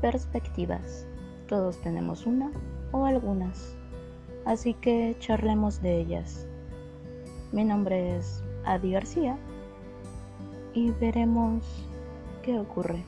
perspectivas. Todos tenemos una o algunas, así que charlemos de ellas. Mi nombre es Adi García y veremos qué ocurre.